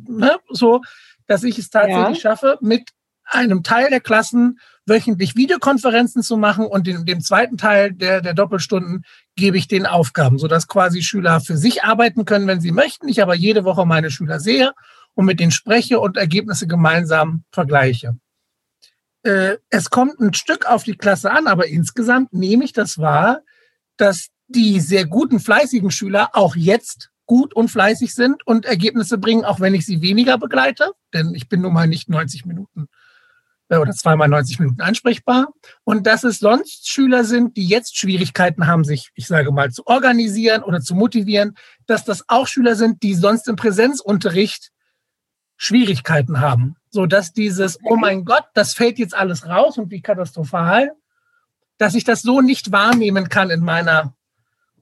[SPEAKER 1] ne, so, dass ich es tatsächlich ja. schaffe, mit einem Teil der Klassen wöchentlich Videokonferenzen zu machen und in dem zweiten Teil der, der Doppelstunden gebe ich den Aufgaben, sodass quasi Schüler für sich arbeiten können, wenn sie möchten. Ich aber jede Woche meine Schüler sehe und mit denen spreche und Ergebnisse gemeinsam vergleiche. Äh, es kommt ein Stück auf die Klasse an, aber insgesamt nehme ich das wahr, dass die sehr guten, fleißigen Schüler auch jetzt gut und fleißig sind und Ergebnisse bringen, auch wenn ich sie weniger begleite, denn ich bin nun mal nicht 90 Minuten oder zweimal 90 Minuten ansprechbar. Und dass es sonst Schüler sind, die jetzt Schwierigkeiten haben, sich, ich sage mal, zu organisieren oder zu motivieren, dass das auch Schüler sind, die sonst im Präsenzunterricht Schwierigkeiten haben. So dass dieses, oh mein Gott, das fällt jetzt alles raus und wie katastrophal, dass ich das so nicht wahrnehmen kann in meiner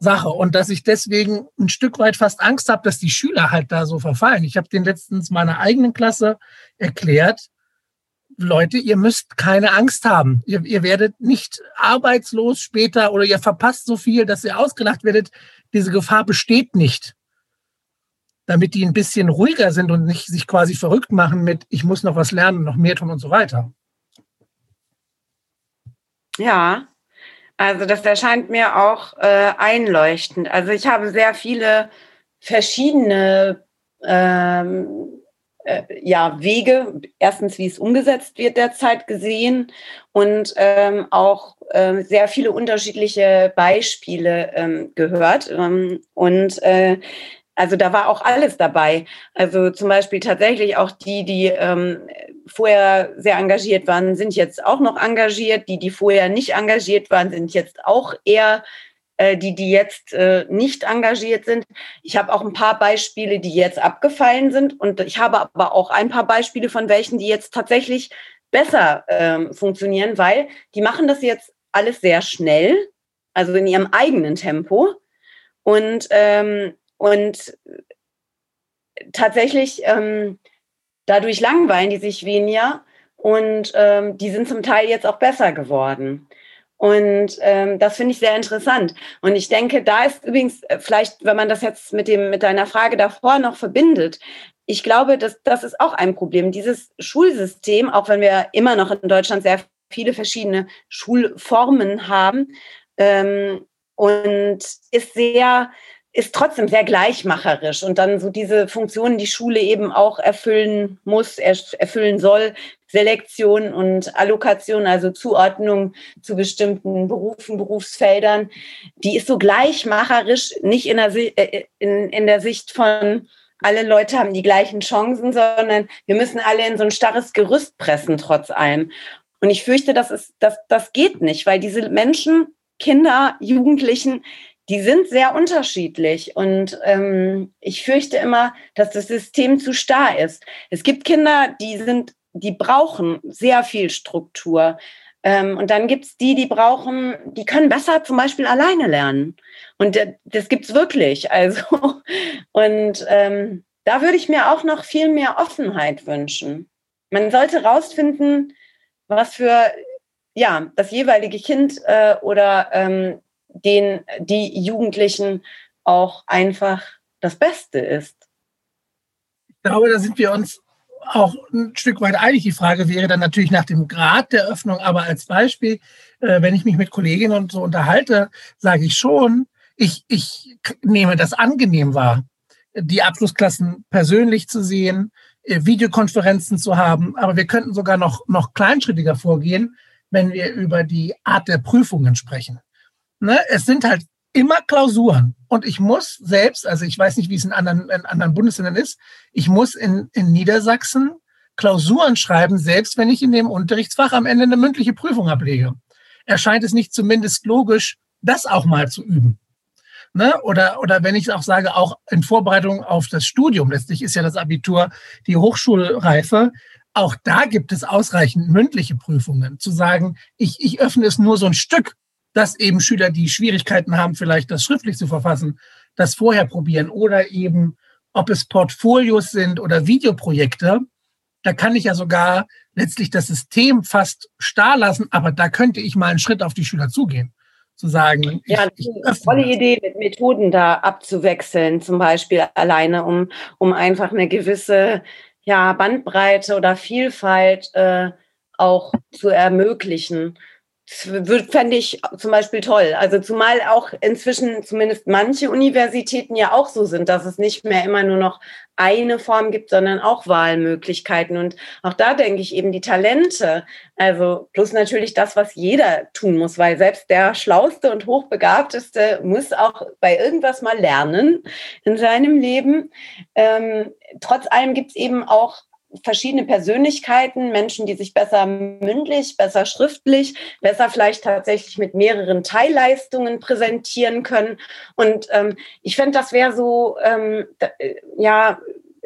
[SPEAKER 1] Sache und dass ich deswegen ein Stück weit fast Angst habe, dass die Schüler halt da so verfallen. Ich habe den letztens meiner eigenen Klasse erklärt, Leute, ihr müsst keine Angst haben. Ihr, ihr werdet nicht arbeitslos später oder ihr verpasst so viel, dass ihr ausgelacht werdet. Diese Gefahr besteht nicht. Damit die ein bisschen ruhiger sind und nicht sich quasi verrückt machen mit, ich muss noch was lernen, noch mehr tun und so weiter.
[SPEAKER 2] Ja, also das erscheint mir auch äh, einleuchtend. Also ich habe sehr viele verschiedene ähm, äh, ja, Wege, erstens, wie es umgesetzt wird derzeit gesehen und ähm, auch äh, sehr viele unterschiedliche Beispiele ähm, gehört. Ähm, und äh, also da war auch alles dabei. Also zum Beispiel tatsächlich auch die, die ähm, vorher sehr engagiert waren, sind jetzt auch noch engagiert. Die, die vorher nicht engagiert waren, sind jetzt auch eher die, die jetzt äh, nicht engagiert sind. Ich habe auch ein paar Beispiele, die jetzt abgefallen sind. Und ich habe aber auch ein paar Beispiele von welchen, die jetzt tatsächlich besser ähm, funktionieren, weil die machen das jetzt alles sehr schnell, also in ihrem eigenen Tempo. Und ähm, und tatsächlich, ähm, dadurch langweilen die sich weniger und die sind zum Teil jetzt auch besser geworden. Und ähm, das finde ich sehr interessant. Und ich denke, da ist übrigens äh, vielleicht, wenn man das jetzt mit dem mit deiner Frage davor noch verbindet, ich glaube, dass das ist auch ein Problem. Dieses Schulsystem, auch wenn wir immer noch in Deutschland sehr viele verschiedene Schulformen haben, ähm, und ist sehr ist trotzdem sehr gleichmacherisch und dann so diese Funktionen, die Schule eben auch erfüllen muss, erfüllen soll, Selektion und Allokation, also Zuordnung zu bestimmten Berufen, Berufsfeldern, die ist so gleichmacherisch, nicht in der, äh, in, in der Sicht von alle Leute haben die gleichen Chancen, sondern wir müssen alle in so ein starres Gerüst pressen, trotz allem. Und ich fürchte, das ist, das, das geht nicht, weil diese Menschen, Kinder, Jugendlichen, die sind sehr unterschiedlich. Und ähm, ich fürchte immer, dass das System zu starr ist. Es gibt Kinder, die sind, die brauchen sehr viel Struktur. Ähm, und dann gibt es die, die brauchen, die können besser zum Beispiel alleine lernen. Und das, das gibt es wirklich. Also, und ähm, da würde ich mir auch noch viel mehr Offenheit wünschen. Man sollte rausfinden, was für ja, das jeweilige Kind äh, oder ähm, den die Jugendlichen auch einfach das Beste ist.
[SPEAKER 1] Ich glaube, da sind wir uns auch ein Stück weit einig. Die Frage wäre dann natürlich nach dem Grad der Öffnung, aber als Beispiel, äh, wenn ich mich mit Kolleginnen und so unterhalte, sage ich schon, ich, ich nehme das angenehm wahr, die Abschlussklassen persönlich zu sehen, äh, Videokonferenzen zu haben, aber wir könnten sogar noch, noch kleinschrittiger vorgehen, wenn wir über die Art der Prüfungen sprechen. Ne? Es sind halt immer Klausuren. Und ich muss selbst, also ich weiß nicht, wie es in anderen, in anderen Bundesländern ist, ich muss in, in Niedersachsen Klausuren schreiben, selbst wenn ich in dem Unterrichtsfach am Ende eine mündliche Prüfung ablege. Erscheint es nicht zumindest logisch, das auch mal zu üben. Ne? Oder, oder wenn ich auch sage, auch in Vorbereitung auf das Studium, letztlich ist ja das Abitur die Hochschulreife, auch da gibt es ausreichend mündliche Prüfungen. Zu sagen, ich, ich öffne es nur so ein Stück dass eben Schüler, die Schwierigkeiten haben, vielleicht das schriftlich zu verfassen, das vorher probieren oder eben, ob es Portfolios sind oder Videoprojekte, da kann ich ja sogar letztlich das System fast starr lassen, aber da könnte ich mal einen Schritt auf die Schüler zugehen. Zu sagen,
[SPEAKER 2] ja, ich, ich tolle das. Idee, mit Methoden da abzuwechseln, zum Beispiel alleine, um, um einfach eine gewisse ja, Bandbreite oder Vielfalt äh, auch zu ermöglichen fände ich zum Beispiel toll. Also zumal auch inzwischen zumindest manche Universitäten ja auch so sind, dass es nicht mehr immer nur noch eine Form gibt, sondern auch Wahlmöglichkeiten. Und auch da denke ich eben die Talente, also plus natürlich das, was jeder tun muss, weil selbst der Schlauste und Hochbegabteste muss auch bei irgendwas mal lernen in seinem Leben. Ähm, trotz allem gibt es eben auch verschiedene Persönlichkeiten, Menschen, die sich besser mündlich, besser schriftlich, besser vielleicht tatsächlich mit mehreren Teilleistungen präsentieren können. Und ähm, ich finde, das wäre so, ähm, da, äh, ja,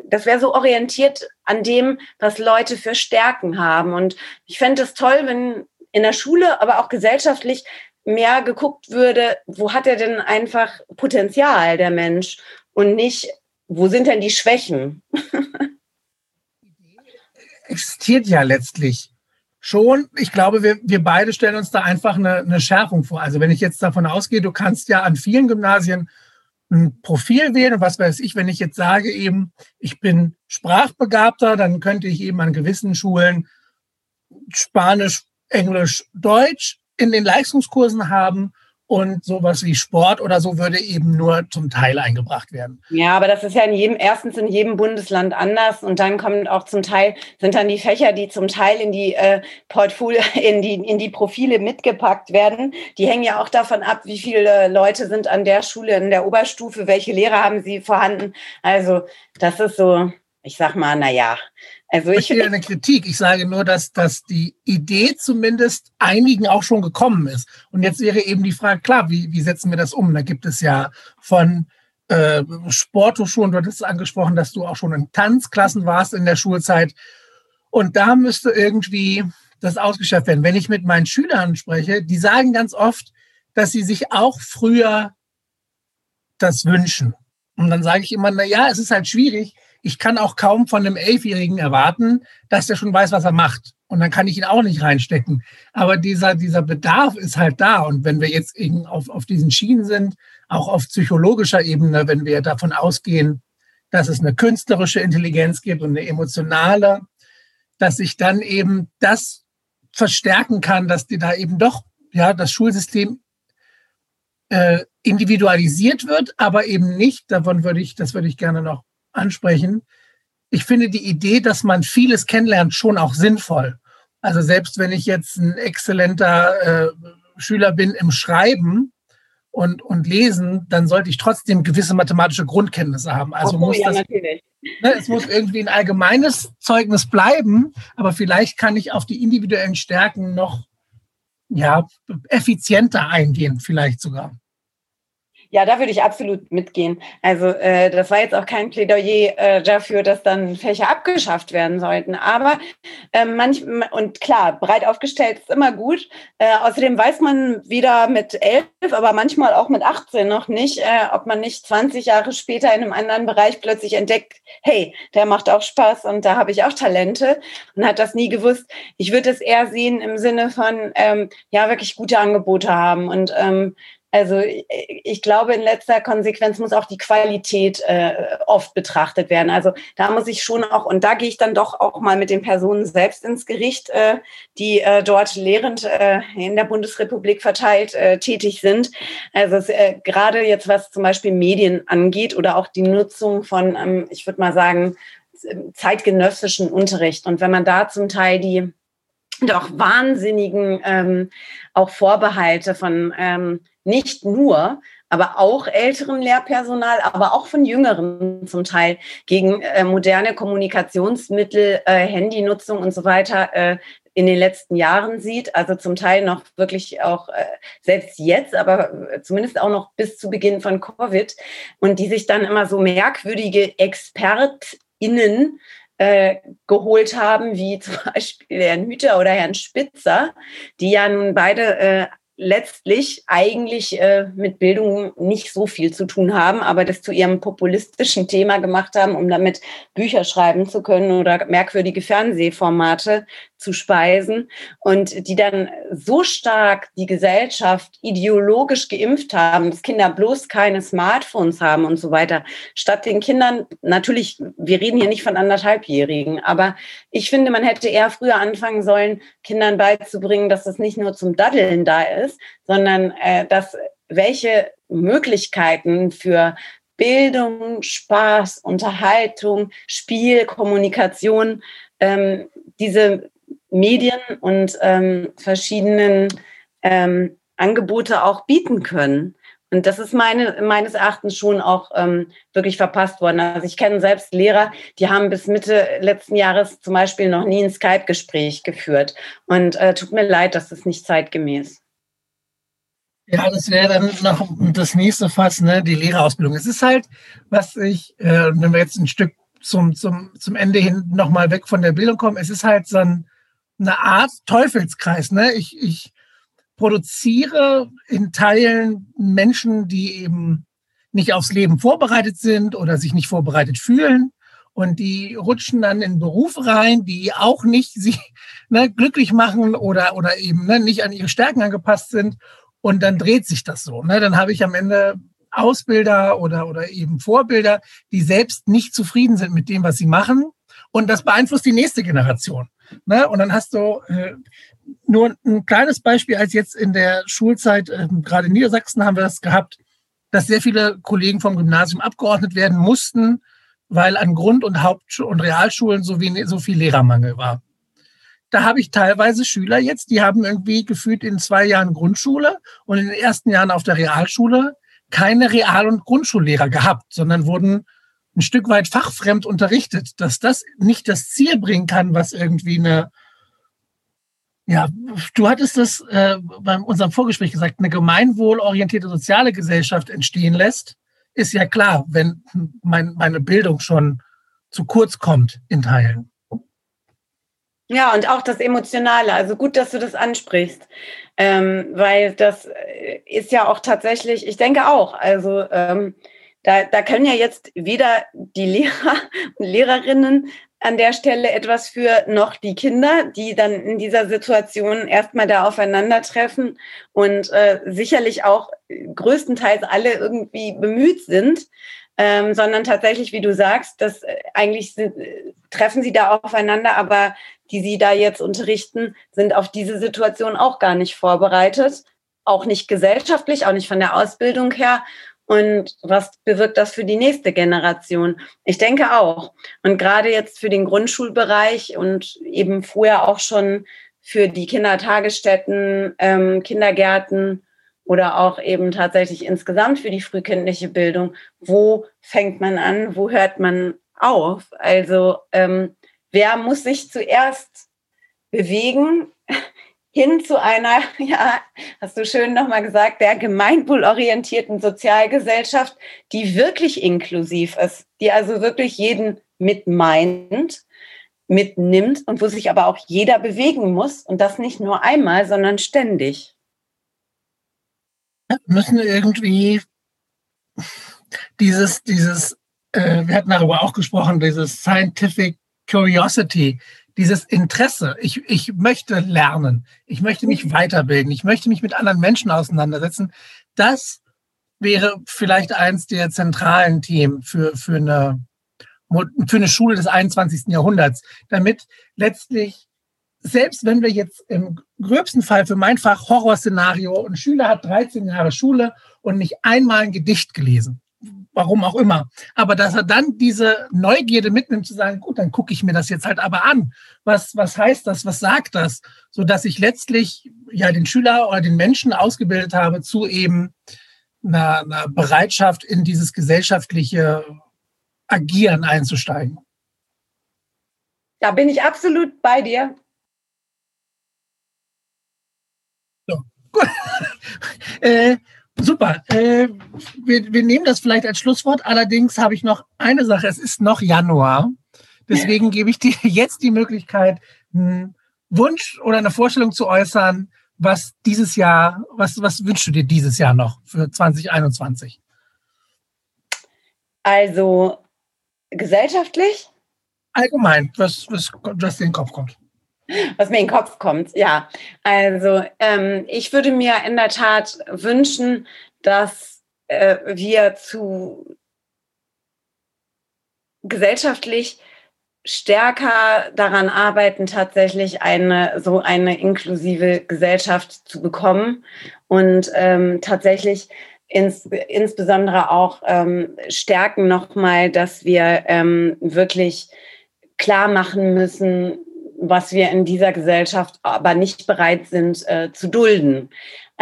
[SPEAKER 2] das wäre so orientiert an dem, was Leute für Stärken haben. Und ich fände es toll, wenn in der Schule, aber auch gesellschaftlich mehr geguckt würde, wo hat er denn einfach Potenzial, der Mensch, und nicht, wo sind denn die Schwächen?
[SPEAKER 1] existiert ja letztlich schon. Ich glaube, wir, wir beide stellen uns da einfach eine, eine Schärfung vor. Also wenn ich jetzt davon ausgehe, du kannst ja an vielen Gymnasien ein Profil wählen und was weiß ich, wenn ich jetzt sage eben, ich bin Sprachbegabter, dann könnte ich eben an gewissen Schulen Spanisch, Englisch, Deutsch in den Leistungskursen haben und sowas wie Sport oder so würde eben nur zum Teil eingebracht werden.
[SPEAKER 2] Ja, aber das ist ja in jedem, erstens in jedem Bundesland anders und dann kommt auch zum Teil, sind dann die Fächer, die zum Teil in die äh, Portfolio, in die, in die Profile mitgepackt werden. Die hängen ja auch davon ab, wie viele Leute sind an der Schule in der Oberstufe, welche Lehrer haben sie vorhanden. Also das ist so, ich sag mal, na ja,
[SPEAKER 1] also ich verstehe eine Kritik. Ich sage nur, dass, dass die Idee zumindest einigen auch schon gekommen ist. Und jetzt wäre eben die Frage, klar, wie, wie setzen wir das um? Da gibt es ja von äh, Sporthochschulen, du hattest angesprochen, dass du auch schon in Tanzklassen warst in der Schulzeit. Und da müsste irgendwie das ausgeschafft werden. Wenn ich mit meinen Schülern spreche, die sagen ganz oft, dass sie sich auch früher das wünschen. Und dann sage ich immer, na ja, es ist halt schwierig, ich kann auch kaum von einem Elfjährigen erwarten, dass der schon weiß, was er macht. Und dann kann ich ihn auch nicht reinstecken. Aber dieser, dieser Bedarf ist halt da. Und wenn wir jetzt eben auf, auf diesen Schienen sind, auch auf psychologischer Ebene, wenn wir davon ausgehen, dass es eine künstlerische Intelligenz gibt und eine emotionale, dass sich dann eben das verstärken kann, dass die da eben doch, ja, das Schulsystem äh, individualisiert wird, aber eben nicht, davon würde ich, das würde ich gerne noch ansprechen. Ich finde die Idee, dass man vieles kennenlernt, schon auch sinnvoll. Also selbst wenn ich jetzt ein exzellenter äh, Schüler bin im Schreiben und, und Lesen, dann sollte ich trotzdem gewisse mathematische Grundkenntnisse haben. Also oh, muss ja, das, natürlich. Ne, es muss irgendwie ein allgemeines Zeugnis bleiben, aber vielleicht kann ich auf die individuellen Stärken noch ja, effizienter eingehen, vielleicht sogar.
[SPEAKER 2] Ja, da würde ich absolut mitgehen. Also äh, das war jetzt auch kein Plädoyer äh, dafür, dass dann Fächer abgeschafft werden sollten. Aber äh, manch, und klar, breit aufgestellt ist immer gut. Äh, außerdem weiß man wieder mit elf, aber manchmal auch mit 18 noch nicht, äh, ob man nicht 20 Jahre später in einem anderen Bereich plötzlich entdeckt, hey, der macht auch Spaß und da habe ich auch Talente und hat das nie gewusst. Ich würde es eher sehen im Sinne von, ähm, ja, wirklich gute Angebote haben und ähm, also ich glaube, in letzter Konsequenz muss auch die Qualität äh, oft betrachtet werden. Also da muss ich schon auch, und da gehe ich dann doch auch mal mit den Personen selbst ins Gericht, äh, die äh, dort lehrend äh, in der Bundesrepublik verteilt äh, tätig sind. Also es, äh, gerade jetzt, was zum Beispiel Medien angeht oder auch die Nutzung von, ähm, ich würde mal sagen, zeitgenössischen Unterricht. Und wenn man da zum Teil die doch wahnsinnigen ähm, auch Vorbehalte von ähm, nicht nur, aber auch älterem Lehrpersonal, aber auch von jüngeren zum Teil gegen äh, moderne Kommunikationsmittel, äh, Handynutzung und so weiter äh, in den letzten Jahren sieht. Also zum Teil noch wirklich auch äh, selbst jetzt, aber äh, zumindest auch noch bis zu Beginn von Covid und die sich dann immer so merkwürdige ExpertInnen äh, geholt haben, wie zum Beispiel Herrn Hüter oder Herrn Spitzer, die ja nun beide letztlich eigentlich äh, mit Bildung nicht so viel zu tun haben, aber das zu ihrem populistischen Thema gemacht haben, um damit Bücher schreiben zu können oder merkwürdige Fernsehformate zu speisen. Und die dann so stark die Gesellschaft ideologisch geimpft haben, dass Kinder bloß keine Smartphones haben und so weiter, statt den Kindern, natürlich, wir reden hier nicht von anderthalbjährigen, aber ich finde, man hätte eher früher anfangen sollen, Kindern beizubringen, dass das nicht nur zum Daddeln da ist, sondern äh, dass welche Möglichkeiten für Bildung, Spaß, Unterhaltung, Spiel, Kommunikation ähm, diese Medien und ähm, verschiedenen ähm, Angebote auch bieten können. Und das ist meine, meines Erachtens schon auch ähm, wirklich verpasst worden. Also ich kenne selbst Lehrer, die haben bis Mitte letzten Jahres zum Beispiel noch nie ein Skype-Gespräch geführt. Und äh, tut mir leid, das ist nicht zeitgemäß.
[SPEAKER 1] Ja, das wäre dann noch das nächste Fass, ne, die Lehrerausbildung. Es ist halt, was ich, äh, wenn wir jetzt ein Stück zum, zum, zum Ende hin nochmal weg von der Bildung kommen, es ist halt so ein eine Art Teufelskreis. Ne? Ich, ich produziere in Teilen Menschen, die eben nicht aufs Leben vorbereitet sind oder sich nicht vorbereitet fühlen. Und die rutschen dann in Berufe rein, die auch nicht sie ne, glücklich machen oder, oder eben ne, nicht an ihre Stärken angepasst sind. Und dann dreht sich das so. Ne? Dann habe ich am Ende Ausbilder oder, oder eben Vorbilder, die selbst nicht zufrieden sind mit dem, was sie machen. Und das beeinflusst die nächste Generation. Ne? Und dann hast du äh, nur ein kleines Beispiel, als jetzt in der Schulzeit, äh, gerade in Niedersachsen haben wir das gehabt, dass sehr viele Kollegen vom Gymnasium abgeordnet werden mussten, weil an Grund- und Haupt- und Realschulen so, wenig, so viel Lehrermangel war. Da habe ich teilweise Schüler jetzt, die haben irgendwie gefühlt in zwei Jahren Grundschule und in den ersten Jahren auf der Realschule keine Real- und Grundschullehrer gehabt, sondern wurden ein Stück weit fachfremd unterrichtet, dass das nicht das Ziel bringen kann, was irgendwie eine, ja, du hattest das äh, bei unserem Vorgespräch gesagt, eine gemeinwohlorientierte soziale Gesellschaft entstehen lässt, ist ja klar, wenn mein, meine Bildung schon zu kurz kommt in Teilen.
[SPEAKER 2] Ja, und auch das Emotionale. Also gut, dass du das ansprichst, ähm, weil das äh, ist ja auch tatsächlich, ich denke auch, also ähm, da, da können ja jetzt weder die Lehrer und Lehrerinnen an der Stelle etwas für, noch die Kinder, die dann in dieser Situation erstmal da aufeinandertreffen und äh, sicherlich auch größtenteils alle irgendwie bemüht sind, ähm, sondern tatsächlich, wie du sagst, dass äh, eigentlich sind, äh, treffen sie da aufeinander, aber die sie da jetzt unterrichten, sind auf diese Situation auch gar nicht vorbereitet, auch nicht gesellschaftlich, auch nicht von der Ausbildung her und was bewirkt das für die nächste Generation? Ich denke auch. Und gerade jetzt für den Grundschulbereich und eben vorher auch schon für die Kindertagesstätten, ähm, Kindergärten oder auch eben tatsächlich insgesamt für die frühkindliche Bildung. Wo fängt man an? Wo hört man auf? Also ähm, wer muss sich zuerst bewegen? hin zu einer, ja, hast du schön nochmal gesagt, der gemeinwohlorientierten Sozialgesellschaft, die wirklich inklusiv ist, die also wirklich jeden mit meint, mitnimmt und wo sich aber auch jeder bewegen muss und das nicht nur einmal, sondern ständig.
[SPEAKER 1] Wir müssen irgendwie dieses, dieses, äh, wir hatten darüber auch gesprochen, dieses Scientific Curiosity, dieses Interesse. Ich, ich möchte lernen, ich möchte mich weiterbilden, ich möchte mich mit anderen Menschen auseinandersetzen. Das wäre vielleicht eins der zentralen Themen für, für, eine, für eine Schule des 21. Jahrhunderts, damit letztlich selbst wenn wir jetzt im gröbsten Fall für mein Fach Horrorszenario, ein Schüler hat 13 Jahre Schule und nicht einmal ein Gedicht gelesen, warum auch immer. Aber dass er dann diese Neugierde mitnimmt, zu sagen, gut, dann gucke ich mir das jetzt halt aber an. Was, was heißt das? Was sagt das? So dass ich letztlich ja den Schüler oder den Menschen ausgebildet habe zu eben einer, einer Bereitschaft in dieses gesellschaftliche Agieren einzusteigen.
[SPEAKER 2] Da bin ich absolut bei dir.
[SPEAKER 1] So. Gut. äh, Super. Äh, wir, wir nehmen das vielleicht als Schlusswort. Allerdings habe ich noch eine Sache. Es ist noch Januar. Deswegen gebe ich dir jetzt die Möglichkeit, einen Wunsch oder eine Vorstellung zu äußern, was dieses Jahr, was, was wünschst du dir dieses Jahr noch für 2021?
[SPEAKER 2] Also gesellschaftlich?
[SPEAKER 1] Allgemein, was, was, was in den Kopf kommt
[SPEAKER 2] was mir in den Kopf kommt. Ja, also ähm, ich würde mir in der Tat wünschen, dass äh, wir zu gesellschaftlich stärker daran arbeiten, tatsächlich eine so eine inklusive Gesellschaft zu bekommen und ähm, tatsächlich ins, insbesondere auch ähm, stärken nochmal, dass wir ähm, wirklich klar machen müssen, was wir in dieser Gesellschaft aber nicht bereit sind äh, zu dulden.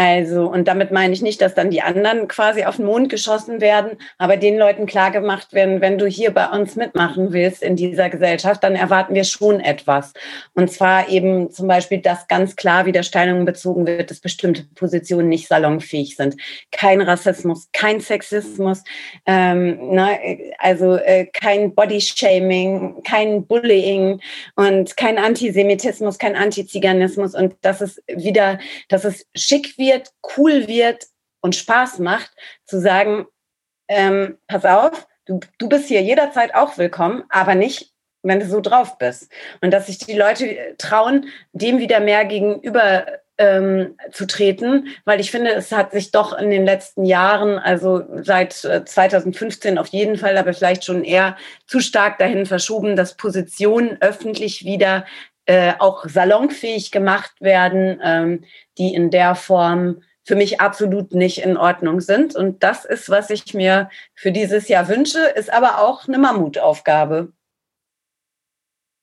[SPEAKER 2] Also, und damit meine ich nicht, dass dann die anderen quasi auf den Mond geschossen werden, aber den Leuten klar gemacht werden, wenn du hier bei uns mitmachen willst in dieser Gesellschaft, dann erwarten wir schon etwas. Und zwar eben zum Beispiel, dass ganz klar wieder Stellung bezogen wird, dass bestimmte Positionen nicht salonfähig sind. Kein Rassismus, kein Sexismus, ähm, ne, also äh, kein Bodyshaming, kein Bullying und kein Antisemitismus, kein Antiziganismus und dass es wieder, dass es schick wird, wird, cool wird und Spaß macht, zu sagen, ähm, pass auf, du, du bist hier jederzeit auch willkommen, aber nicht, wenn du so drauf bist. Und dass sich die Leute trauen, dem wieder mehr gegenüber ähm, zu treten, weil ich finde, es hat sich doch in den letzten Jahren, also seit 2015 äh, auf jeden Fall, aber vielleicht schon eher zu stark dahin verschoben, dass Positionen öffentlich wieder äh, auch salonfähig gemacht werden, ähm, die in der Form für mich absolut nicht in Ordnung sind. Und das ist, was ich mir für dieses Jahr wünsche, ist aber auch eine Mammutaufgabe.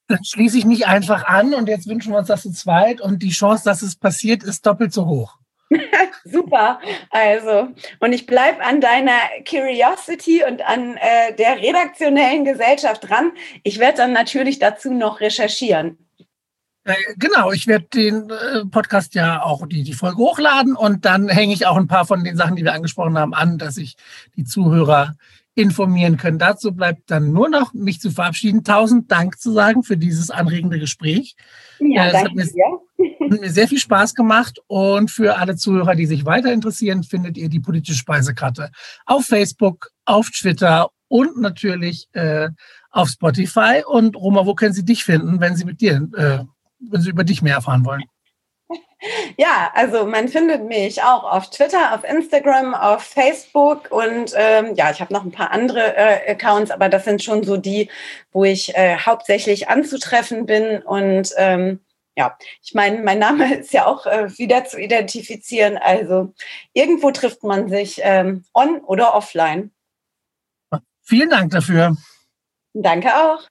[SPEAKER 1] Dann schließe ich mich einfach an und jetzt wünschen wir uns das zu zweit und die Chance, dass es passiert, ist doppelt so hoch.
[SPEAKER 2] Super. Also, und ich bleibe an deiner Curiosity und an äh, der redaktionellen Gesellschaft dran. Ich werde dann natürlich dazu noch recherchieren.
[SPEAKER 1] Äh, genau, ich werde den äh, Podcast ja auch die, die Folge hochladen und dann hänge ich auch ein paar von den Sachen, die wir angesprochen haben, an, dass ich die Zuhörer informieren können. Dazu bleibt dann nur noch, mich zu verabschieden. Tausend Dank zu sagen für dieses anregende Gespräch. Ja, äh, es hat mir, hat mir sehr viel Spaß gemacht und für alle Zuhörer, die sich weiter interessieren, findet ihr die politische Speisekarte auf Facebook, auf Twitter und natürlich äh, auf Spotify. Und Roma, wo können Sie dich finden, wenn Sie mit dir äh, wenn Sie über dich mehr erfahren wollen?
[SPEAKER 2] Ja, also man findet mich auch auf Twitter, auf Instagram, auf Facebook und ähm, ja, ich habe noch ein paar andere äh, Accounts, aber das sind schon so die, wo ich äh, hauptsächlich anzutreffen bin und ähm, ja, ich meine, mein Name ist ja auch äh, wieder zu identifizieren. Also irgendwo trifft man sich ähm, on oder offline.
[SPEAKER 1] Vielen Dank dafür.
[SPEAKER 2] Danke auch.